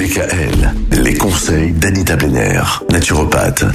DKL, les conseils d'Anita Benner, naturopathe.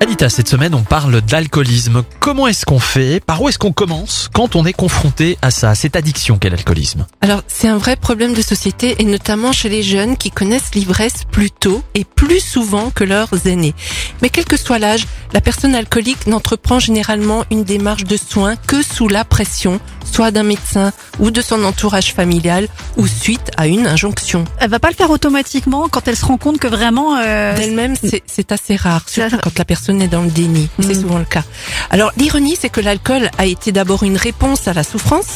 Anita, cette semaine, on parle d'alcoolisme. Comment est-ce qu'on fait? Par où est-ce qu'on commence quand on est confronté à ça, cette addiction qu'est l'alcoolisme? Alors, c'est un vrai problème de société et notamment chez les jeunes qui connaissent l'ivresse plus tôt et plus souvent que leurs aînés. Mais quel que soit l'âge, la personne alcoolique n'entreprend généralement une démarche de soins que sous la pression, soit d'un médecin ou de son entourage familial ou suite à une injonction. Elle va pas le faire automatiquement quand elle se rend compte que vraiment. Euh, D'elle-même, c'est- assez rare, surtout quand la personne est dans le déni. C'est Mhm. souvent le cas. Alors, l'ironie, c'est que l'alcool a été d'abord une réponse à la souffrance,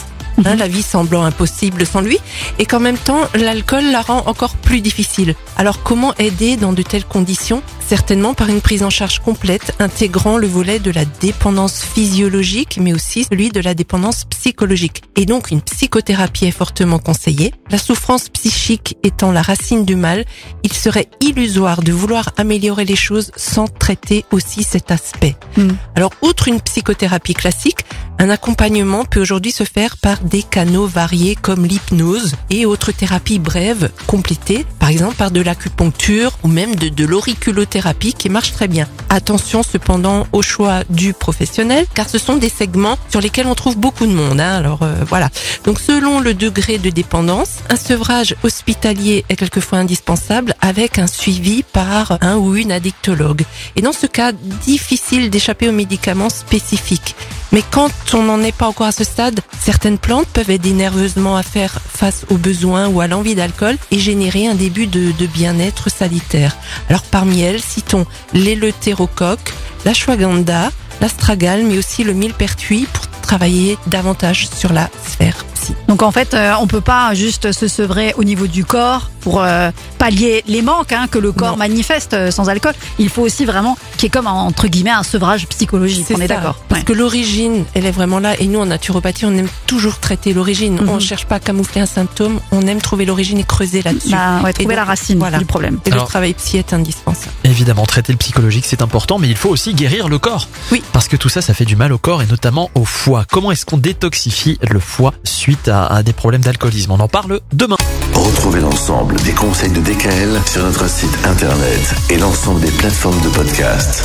hein, la vie semblant impossible sans lui, et qu'en même temps, l'alcool la rend encore plus difficile. Alors, comment aider dans de telles conditions? Certainement par une prise en charge complète, intégrant le volet de la dépendance physiologique, mais aussi celui de la dépendance psychologique. Et donc, une psychothérapie est fortement conseillée. La souffrance psychique étant la racine du mal, il serait illusoire de vouloir améliorer les choses sans traiter aussi cet aspect. Hmm. Alors, outre une psychothérapie classique, un accompagnement peut aujourd'hui se faire par des canaux variés comme l'hypnose et autres thérapies brèves complétées, par exemple par de l'acupuncture ou même de, l'auriculothérapie qui marche très bien. Attention cependant au choix du professionnel car ce sont des segments sur lesquels on trouve beaucoup de monde. hein. alors euh, voilà. Donc selon le degré de dépendance, un sevrage hospitalier est quelquefois indispensable avec un suivi par un ou une addictologue. Et dans ce cas, difficile d'échapper aux médicaments spécifiques. Mais quand on n'en est pas encore à ce stade, certaines plantes peuvent aider nerveusement à faire face aux besoins ou à l'envie d'alcool et générer un début de, bien-être salitaire. Alors parmi elles, citons l'éleutérocoque, l'ashwagandha, l'astragale, mais aussi le millepertuis pour travailler davantage sur la sphère. Donc en fait, euh, on peut pas juste se sevrer au niveau du corps pour euh, pallier les manques hein, que le corps Non. manifeste euh, sans alcool. Il faut aussi vraiment qu'il y ait comme un, entre guillemets un sevrage psychologique. On est d'accord. Parce Ouais. que l'origine, elle est vraiment là. Et nous, en naturopathie, on aime toujours traiter l'origine. Mhm. On ne cherche pas à camoufler un symptôme. On aime trouver l'origine et creuser là-dessus. Bah, ouais, trouver donc, la racine voilà. du problème. Et Alors- le travail psy est indispensable. Évidemment, traiter le psychologique, c'est important, mais il faut aussi guérir le corps. Oui. Parce que tout ça, ça fait du mal au corps et notamment au foie. Comment est-ce qu'on détoxifie le foie suite à, à des problèmes d'alcoolisme? On en parle demain. Retrouvez l'ensemble des conseils de DKL sur notre site internet et l'ensemble des plateformes de podcast.